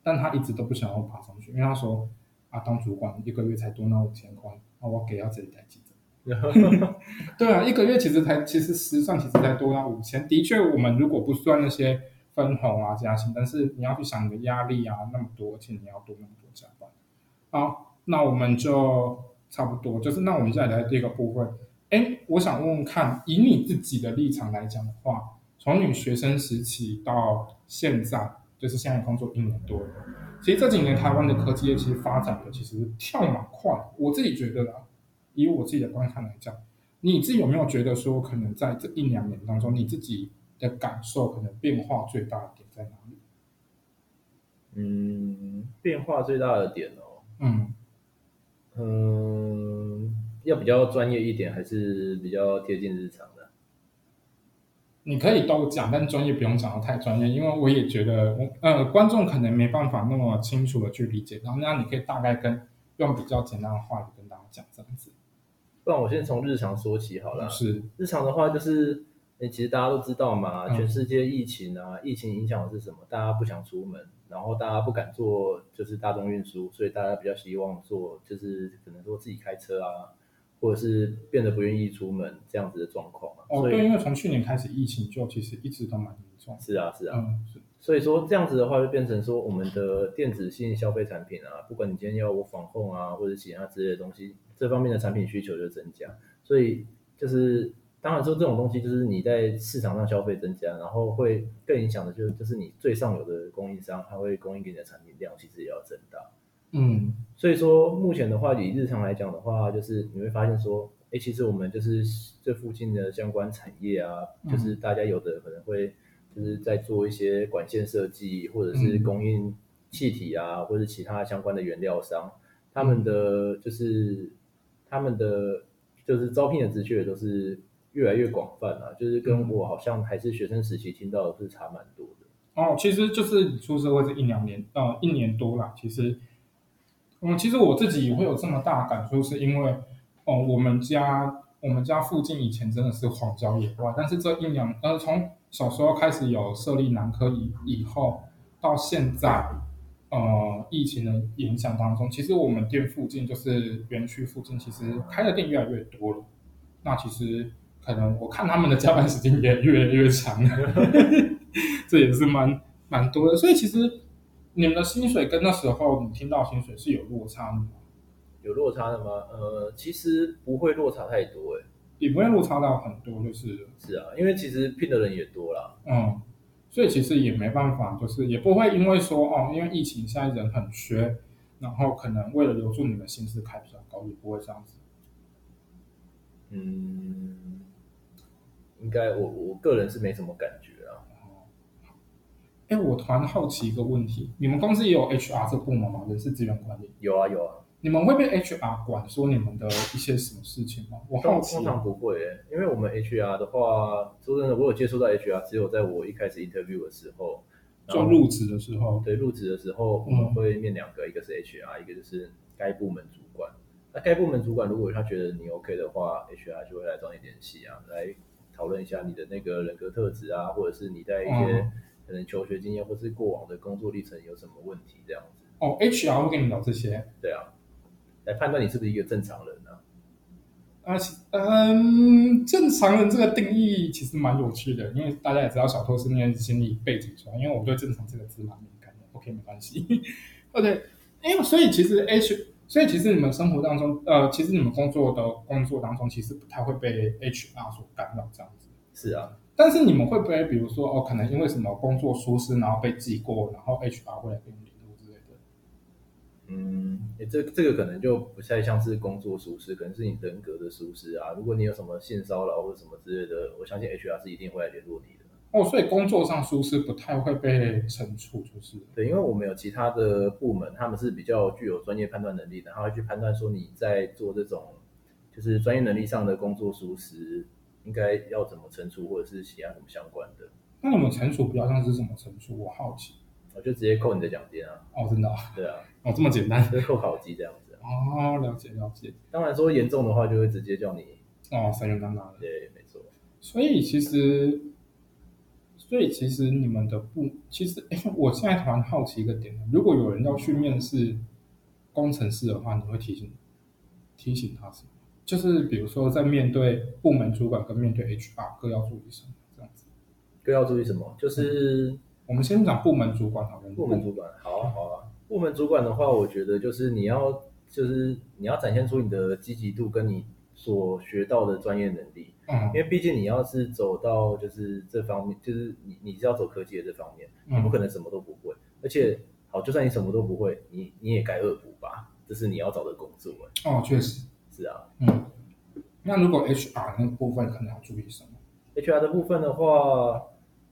但他一直都不想要爬上去，因为他说啊，当主管一个月才多那五千块，那我给他这里台记者。对啊，一个月其实才，其实实际上其实才多那五千。的确，我们如果不算那些分红啊加薪，但是你要去想你的压力啊，那么多，而且你要多那么多加班。好，那我们就差不多，就是那我们现在来第一个部分。哎，我想问问看，以你自己的立场来讲的话，从你学生时期到现在，就是现在工作一年多了。其实这几年台湾的科技业其实发展的其实跳蛮快，我自己觉得啦，以我自己的观察来讲，你自己有没有觉得说，可能在这一两年当中，你自己的感受可能变化最大的点在哪里？嗯，变化最大的点哦，嗯嗯，要比较专业一点，还是比较贴近日常的？你可以都讲，但专业不用讲的太专业，因为我也觉得，我呃，观众可能没办法那么清楚的去理解。然后，那你可以大概跟用比较简单的话语跟大家讲这样子。不然我先从日常说起好了。是日常的话，就是，其实大家都知道嘛，全世界疫情啊，疫情影响的是什么？大家不想出门，然后大家不敢坐就是大众运输，所以大家比较希望做就是可能说自己开车啊。或者是变得不愿意出门这样子的状况哦，对，因为从去年开始疫情就其实一直都蛮严重。是啊，是啊，嗯，是。所以说这样子的话，就变成说我们的电子性消费产品啊，不管你今天要我防控啊，或者其他之类的东西，这方面的产品需求就增加。所以就是当然说这种东西就是你在市场上消费增加，然后会更影响的就是就是你最上游的供应商，他会供应给你的产品量其实也要增大。嗯，所以说目前的话，以日常来讲的话，就是你会发现说，哎，其实我们就是这附近的相关产业啊，就是大家有的可能会就是在做一些管线设计，或者是供应气体啊，或者其他相关的原料商，他们的就是他们的就是招聘的职缺都是越来越广泛啊，就是跟我好像还是学生时期听到的是差蛮多的。哦，其实就是出社会这一两年，呃，一年多了，其实。嗯，其实我自己会有这么大感触，是因为，哦，我们家我们家附近以前真的是荒郊野外，但是这一两，呃，从小时候开始有设立男科以以后，到现在，呃，疫情的影响当中，其实我们店附近就是园区附近，其实开的店越来越多了。那其实可能我看他们的加班时间也越来越长，这也是蛮蛮多的，所以其实。你们的薪水跟那时候你听到薪水是有落差的吗？有落差的吗？呃，其实不会落差太多，哎，也不会落差到很多，就是是啊，因为其实聘的人也多了，嗯，所以其实也没办法，就是也不会因为说哦，因为疫情现在人很缺，然后可能为了留住你们薪资开比较高，也不会这样子。嗯，应该我我个人是没什么感觉啊。哎，我突然好奇一个问题，你们公司也有 HR 这部门吗？人事资源管理？有啊有啊。你们会被 HR 管说你们的一些什么事情吗？我好奇。通常不会，因为我们 HR 的话，说真的，我有接触到 HR，只有在我一开始 interview 的时候，就入职的时候。对，入职的时候我们会面两个，一个是 HR，一个就是该部门主管。那该部门主管如果他觉得你 OK 的话，HR 就会来找你联系啊，来讨论一下你的那个人格特质啊，或者是你在一些。可能求学经验或是过往的工作历程有什么问题这样子哦，HR 会跟你聊这些，对啊，来判断你是不是一个正常人呢？啊，嗯，正常人这个定义其实蛮有趣的，因为大家也知道小偷是那些心理背景出来，因为我对正常这个字蛮敏感的。OK，没关系。OK，因为所以其实 H，所以其实你们生活当中，呃，其实你们工作的工作当中，其实不太会被 HR 所干扰这样子。是啊。但是你们会不会，比如说哦，可能因为什么工作疏失，然后被记过，然后 HR 会来跟你？嗯，这这个可能就不太像是工作舒适，可能是你人格的舒适啊。如果你有什么性骚扰或者什么之类的，我相信 HR 是一定会来联络你的。哦，所以工作上舒适不太会被惩处，就是对，因为我们有其他的部门，他们是比较具有专业判断能力的，他会去判断说你在做这种就是专业能力上的工作舒适。应该要怎么惩处，或者是其他什么相关的？那你们惩处比较像是什么惩处？我好奇。我就直接扣你的奖金啊！哦，真的？对啊。哦，这么简单？就扣考绩这样子。哦，了解了解。当然说严重的话，就会直接叫你哦，三元当当的。对，没错。所以其实，所以其实你们的部，其实哎，我现在突然好奇一个点：如果有人要去面试工程师的话，你会提醒提醒他什么？就是比如说，在面对部门主管跟面对 HR 各要注意什么这样子？各要注意什么？就是我们先讲部门主管好，部门主管好啊好啊。部门主管的话，我觉得就是你要就是你要展现出你的积极度，跟你所学到的专业能力。嗯，因为毕竟你要是走到就是这方面，就是你你是要走科技的这方面，你不可能什么都不会。而且，好，就算你什么都不会，你你也该恶补吧？这是你要找的工作。哦，确实是啊。嗯，那如果 HR 那个部分可能要注意什么？HR 的部分的话。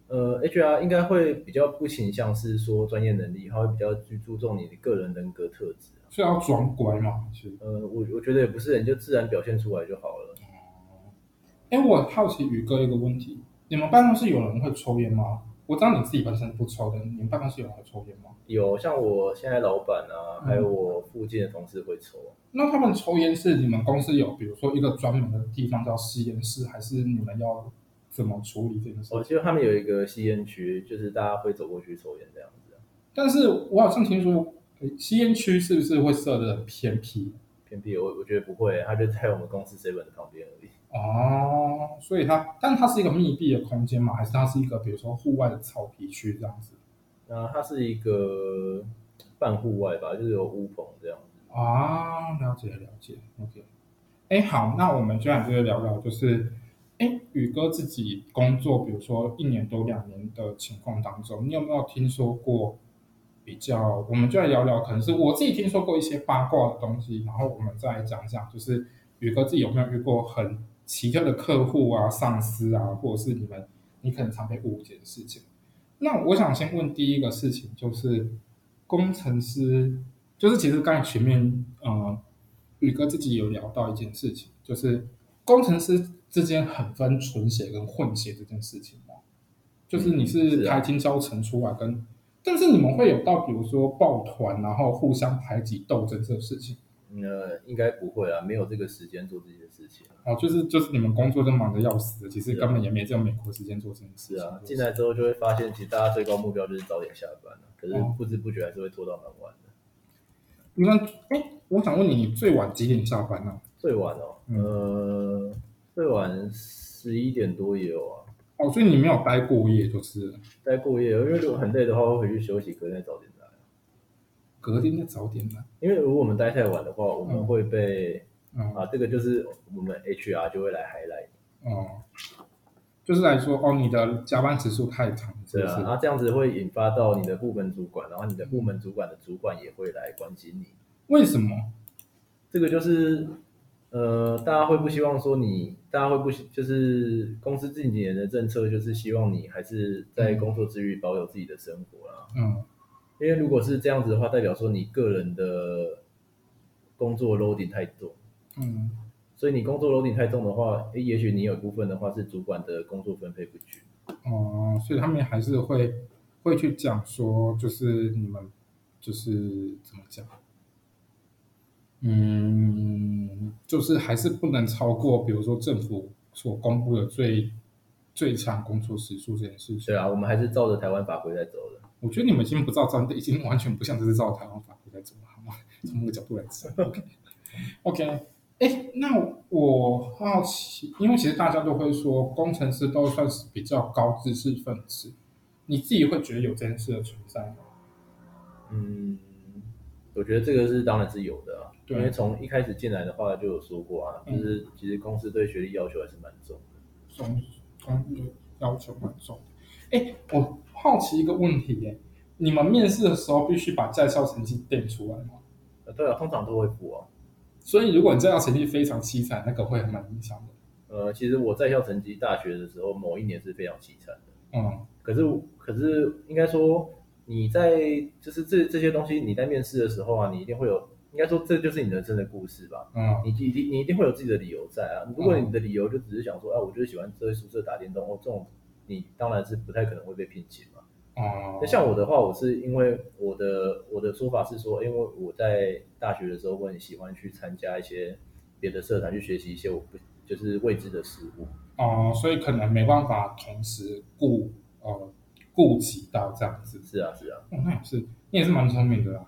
呃，HR 应该会比较不倾向是说专业能力，他会比较去注重你的个人人格特质。是要装乖吗？是呃，我我觉得也不是，你就自然表现出来就好了。哦，哎，我好奇宇哥一个问题，你们办公室有人会抽烟吗？我知道你自己本身不抽的，你们办公室有人会抽烟吗？有，像我现在老板啊，还有我附近的同事会抽。那他们抽烟是你们公司有，比如说一个专门的地方叫实验室，还是你们要？怎么处理这件事？我记得他们有一个吸烟区，就是大家会走过去抽烟这样子。但是我好像听说，吸烟区是不是会设的很偏僻？偏僻，我我觉得不会，它就在我们公司 seven 的旁边而已。哦，所以它，但它是一个密闭的空间嘛？还是它是一个比如说户外的草皮区这样子？那它是一个半户外吧，就是有屋棚这样子。啊，了解了解，OK。哎，好，那我们接下来就聊聊，就是。哎，宇哥自己工作，比如说一年多两年的情况当中，你有没有听说过比较？我们就来聊聊，可能是我自己听说过一些八卦的东西，然后我们再来讲讲，就是宇哥自己有没有遇过很奇特的客户啊、上司啊，或者是你们你可能常被误解的事情？那我想先问第一个事情，就是工程师，就是其实刚才前面，呃，宇哥自己有聊到一件事情，就是工程师。之间很分纯血跟混血这件事情吗？就是你是台青教成出来跟，但是你们会有到比如说抱团然后互相排挤斗争这个事情？呃，应该不会啊，没有这个时间做这些事情。哦，就是就是你们工作都忙得要死，其实根本也没这种美国时间做这件事。是啊，进来之后就会发现，其实大家最高目标就是早点下班了，可是不知不觉还是会拖到很晚的。你们，哎，我想问你，你最晚几点下班呢？最晚哦，呃。最晚十一点多也有啊。哦，所以你没有待过夜就是？待过夜，因为如果很累的话，会回去休息，隔天早点来。隔天再早点来？因为如果我们待太晚的话，我们会被啊，这个就是我们 HR 就会来海来。哦，就是来说哦，你的加班时数太长，对啊，然后这样子会引发到你的部门主管，然后你的部门主管的主管也会来关心你。为什么？这个就是。呃，大家会不希望说你，大家会不希就是公司近几年的政策就是希望你还是在工作之余保有自己的生活啦。嗯，因为如果是这样子的话，代表说你个人的工作 loading 太重。嗯，所以你工作 loading 太重的话，诶，也许你有一部分的话是主管的工作分配不均。哦，所以他们还是会会去讲说，就是你们就是怎么讲？嗯，就是还是不能超过，比如说政府所公布的最最长工作时数这件事情。对啊，我们还是照着台湾法规在走的。我觉得你们已经不照这样，已经完全不像这是照台湾法规在走了，好吗？从那个角度来讲，OK，OK。哎，那我好奇，因为其实大家都会说工程师都算是比较高知识分子，你自己会觉得有这件事的存在吗？嗯，我觉得这个是当然是有的。因为从一开始进来的话就有说过啊，就是其实公司对学历要求还是蛮重的，重重要求蛮重。哎，我好奇一个问题耶，你们面试的时候必须把在校成绩垫出来吗？呃，对啊，通常都会补啊。所以如果你在校成绩非常凄惨，那个会蛮影响的。呃，其实我在校成绩大学的时候某一年是非常凄惨的。嗯，可是可是应该说你在就是这这些东西你在面试的时候啊，你一定会有。应该说，这就是你人生的故事吧。嗯，你一定你一定会有自己的理由在啊。如果你的理由就只是想说，啊，我就是喜欢在宿舍打电动，哦，这种你当然是不太可能会被聘请嘛。哦，那像我的话，我是因为我的我的说法是说，因为我在大学的时候，我很喜欢去参加一些别的社团，去学习一些我不就是未知的事物。哦，所以可能没办法同时顾呃顾及到这样子。是啊，是啊。哦，那也是，你也是蛮聪明的啦。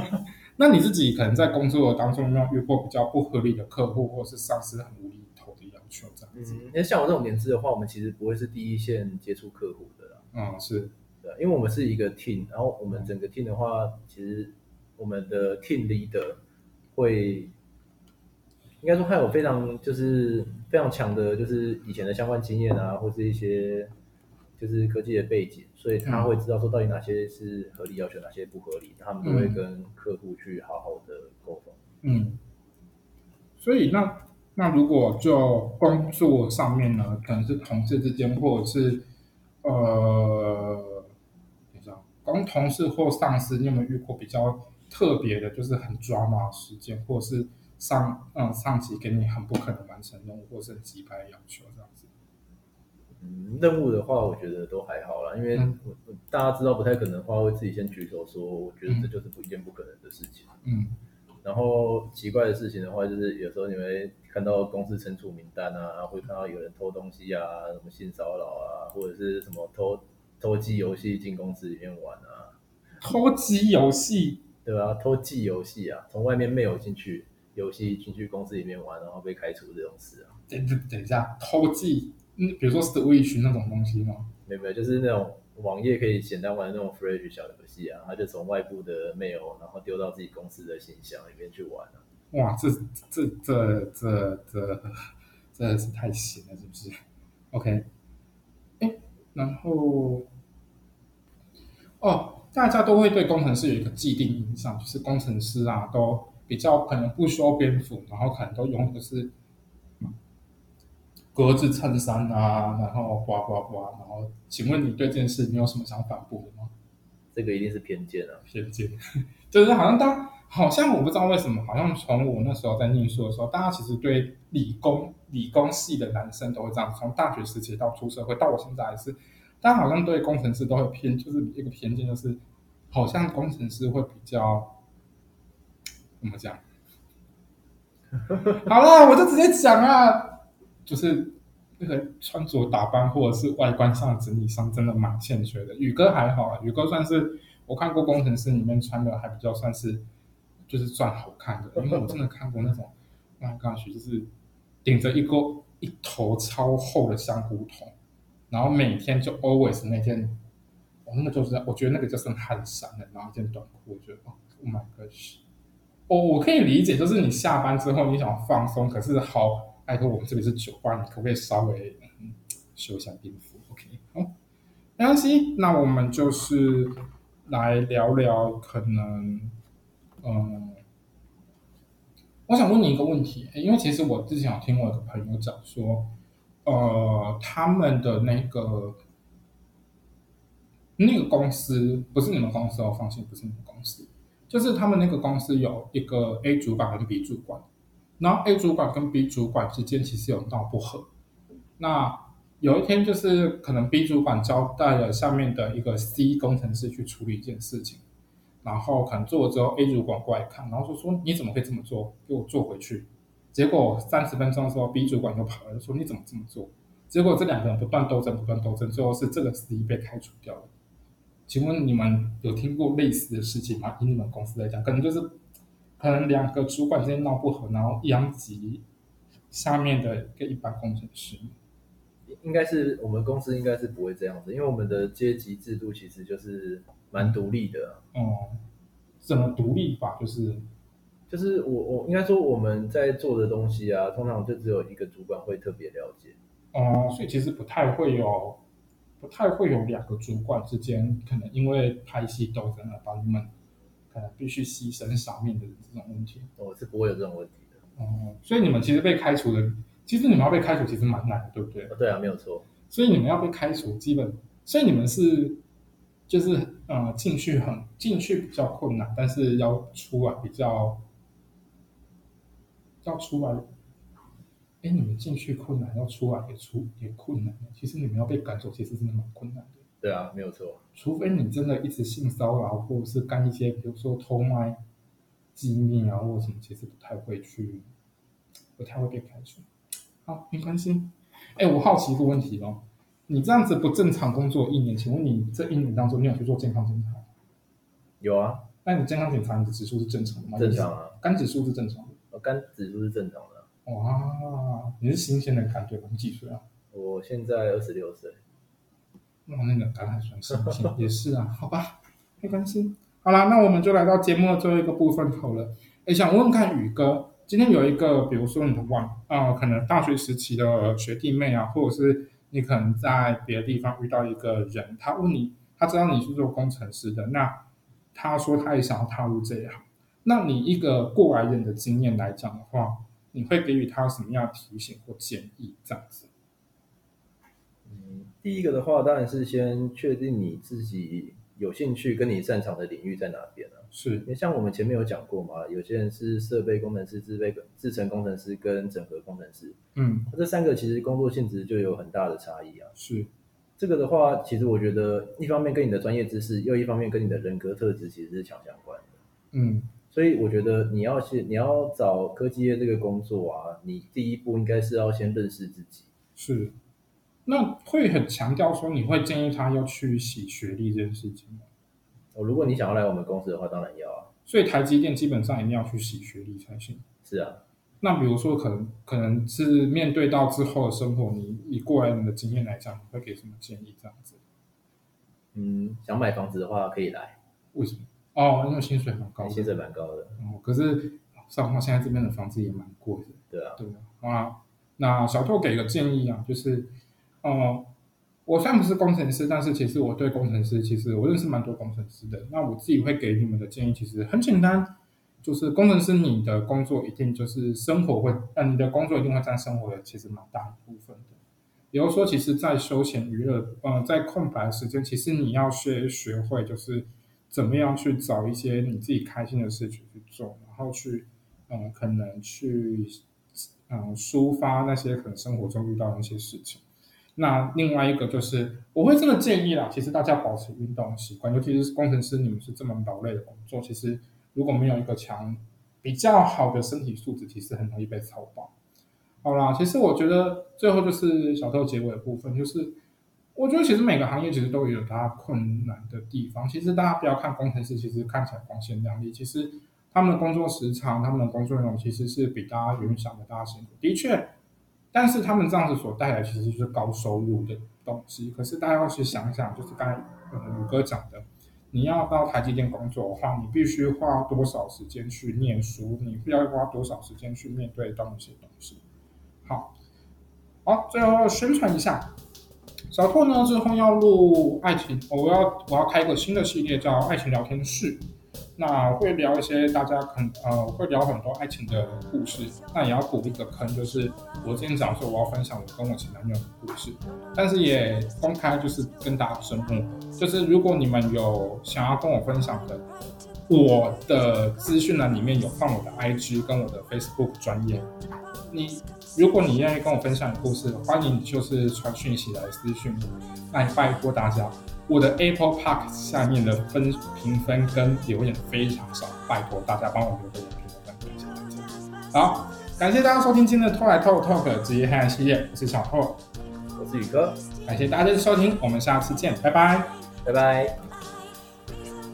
那你自己可能在工作当中有没有遇过比较不合理的客户，或是上司很无厘头的要求这样子？嗯，那像我这种年资的话，我们其实不会是第一线接触客户的啦。嗯，是，对，因为我们是一个 team，然后我们整个 team 的话，其实我们的 team leader 会应该说还有非常就是非常强的，就是以前的相关经验啊，或是一些就是科技的背景，所以他会知道说到底哪些是合理要求，哪些不合理，他们都会跟客户去好好的沟通。嗯，所以那那如果就工作上面呢，可能是同事之间，或者是呃，等一下，跟同事或上司，你有没有遇过比较特别的，就是很抓马时间，或者是上嗯上级给你很不可能完成任务，或是很急迫要求这样子？嗯，任务的话，我觉得都还好啦，因为大家知道不太可能的话，会自己先举手说，我觉得这就是不一件不可能的事情。嗯。然后奇怪的事情的话，就是有时候你会看到公司惩处名单啊，会看到有人偷东西啊，什么性骚扰啊，或者是什么偷偷机游戏进公司里面玩啊。偷机游戏？对啊，偷机游戏啊，从外面没有进去游戏进去公司里面玩，然后被开除这种事啊。等等等一下，偷机？嗯，比如说 Switch 那种东西吗？没有没有，就是那种。网页可以简单玩那种 Flash 小游戏啊，他就从外部的 mail，然后丢到自己公司的信箱里面去玩啊。哇，这这这这这真的是太闲了，是不是？OK，哎，然后哦，大家都会对工程师有一个既定印象，就是工程师啊，都比较可能不修边幅，然后可能都用的是。格子衬衫啊，然后呱呱呱，然后，请问你对这件事你有什么想反驳的吗？这个一定是偏见啊，偏见，就是好像当好像我不知道为什么，好像从我那时候在念书的时候，大家其实对理工理工系的男生都会这样，从大学时期到出社会，到我现在还是，大家好像对工程师都会偏，就是一个偏见，就是好像工程师会比较怎么讲？好了，我就直接讲啊。就是那个穿着打扮或者是外观上整体上真的蛮欠缺的。宇哥还好啊，宇哥算是我看过工程师里面穿的还比较算是就是算好看的，因为我真的看过那种，My gosh，就是顶着一个一头超厚的香菇头，然后每天就 always 那件，我那个就是我觉得那个就是汗衫的，然后一件短裤，我觉得哦，My gosh，哦，我可以理解，就是你下班之后你想放松，可是好。拜托，我们这里是酒吧，你可不可以稍微修一下兵符？OK，好，没关系。那我们就是来聊聊，可能，嗯，我想问你一个问题，因为其实我之前有听我的朋友讲说，呃，他们的那个那个公司不是你们公司哦，放心，不是你们公司，就是他们那个公司有一个 A 主管跟 B 主管。然后 A 主管跟 B 主管之间其实有闹不和。那有一天就是可能 B 主管交代了下面的一个 C 工程师去处理一件事情，然后可能做了之后 A 主管过来看，然后就说你怎么可以这么做？给我做回去。结果三十分钟的时候，B 主管又跑来说你怎么这么做？结果这两个人不断斗争，不断斗争，最后是这个 C 被开除掉了。请问你们有听过类似的事情吗？以你们公司来讲，可能就是。可能两个主管之间闹不和，然后殃及下面的一个一般工程师。应该是我们公司应该是不会这样子，因为我们的阶级制度其实就是蛮独立的。哦，怎么独立法？就是就是我我应该说我们在做的东西啊，通常就只有一个主管会特别了解。哦，所以其实不太会有，不太会有两个主管之间可能因为拍戏斗争而把你们。必须牺牲上面的这种问题，我是不会有这种问题的。哦，所以你们其实被开除的，其实你们要被开除其实蛮难的，对不对？对啊，没有错。所以你们要被开除，基本，所以你们是就是呃进去很进去比较困难，但是要出来比较要出来，哎，你们进去困难，要出来也出也困难。其实你们要被赶走，其实真的蛮困难的。对啊，没有错。除非你真的一直性骚扰，或者是干一些，比如说偷卖机密啊，或者什么，其实不太会去，不太会被开除。好，没关系。哎，我好奇一个问题哦，你这样子不正常工作一年，请问你这一年当中，你有去做健康检查？有啊。那你健康检查你的指数是正常的吗？正常啊。肝指数是正常的。呃，肝指数是正常的。哇，你是新鲜的肝对吧？你几岁啊？我现在二十六岁。哇，那个橄榄算新鲜，也是啊，好吧，没关系。好了，那我们就来到节目的最后一个部分好了。哎，想问看宇哥，今天有一个，比如说你的网，呃，可能大学时期的学弟妹啊，或者是你可能在别的地方遇到一个人，他问你，他知道你是做工程师的，那他说他也想要踏入这一行，那你一个过来人的经验来讲的话，你会给予他什么样的提醒或建议？这样子？嗯，第一个的话，当然是先确定你自己有兴趣跟你擅长的领域在哪边啊。是，因为像我们前面有讲过嘛，有些人是设备工程师、制备制程工程师跟整合工程师，嗯，这三个其实工作性质就有很大的差异啊。是，这个的话，其实我觉得一方面跟你的专业知识，又一方面跟你的人格特质其实是强相关的。嗯，所以我觉得你要是你要找科技业这个工作啊，你第一步应该是要先认识自己。是，那会很强调说，你会建议他要去洗学历这件事情吗？哦，如果你想要来我们公司的话，当然要啊。所以台积电基本上一定要去洗学历才行。是啊。那比如说，可能可能是面对到之后的生活，你以过来人的经验来讲，你会给什么建议？这样子？嗯，想买房子的话可以来。为什么？哦，因为薪水蛮高。薪水蛮高的。哦，可是上话现在这边的房子也蛮贵的。对啊。对啊。啊，那小兔给个建议啊，就是，哦。我虽然不是工程师，但是其实我对工程师，其实我认识蛮多工程师的。那我自己会给你们的建议，其实很简单，就是工程师你的工作一定就是生活会，呃，你的工作一定会占生活的其实蛮大一部分的。比如说，其实，在休闲娱乐，呃，在空白时间，其实你要学学会，就是怎么样去找一些你自己开心的事情去做，然后去，嗯，可能去，嗯，抒发那些可能生活中遇到的一些事情。那另外一个就是，我会真的建议啦，其实大家保持运动习惯，尤其是工程师，你们是这么劳累的工作，其实如果没有一个强、比较好的身体素质，其实很容易被操爆。好啦，其实我觉得最后就是小偷结尾的部分，就是我觉得其实每个行业其实都有它困难的地方。其实大家不要看工程师，其实看起来光鲜亮丽，其实他们的工作时长、他们的工作内容其实是比大家原想的大家辛苦。的确。但是他们这样子所带来其实就是高收入的东西。可是大家要去想想，就是刚才五哥讲的，你要到台积电工作的话，你必须花多少时间去念书？你必要花多少时间去面对到那些东西？好，好，最后宣传一下，小拓呢之后要录爱情，我要我要开一个新的系列叫爱情聊天室。那会聊一些大家可能呃会聊很多爱情的故事，那也要补一个坑，就是我今天早上说我要分享我跟我前男友的故事，但是也公开就是跟大家宣布，就是如果你们有想要跟我分享的，我的资讯栏里面有放我的 IG 跟我的 Facebook 专业，你如果你愿意跟我分享的故事，欢迎你就是传讯息来私讯我，那也拜托大家。我的 Apple Park 下面的分评分跟留言非常少，拜托大家帮我留个言评分，谢谢大家。好，感谢大家收听今天的 Talk 来 Talk Talk 职业黑暗系列，我是小拓，我是宇哥，感谢大家的收听，我们下次见，拜拜，拜拜。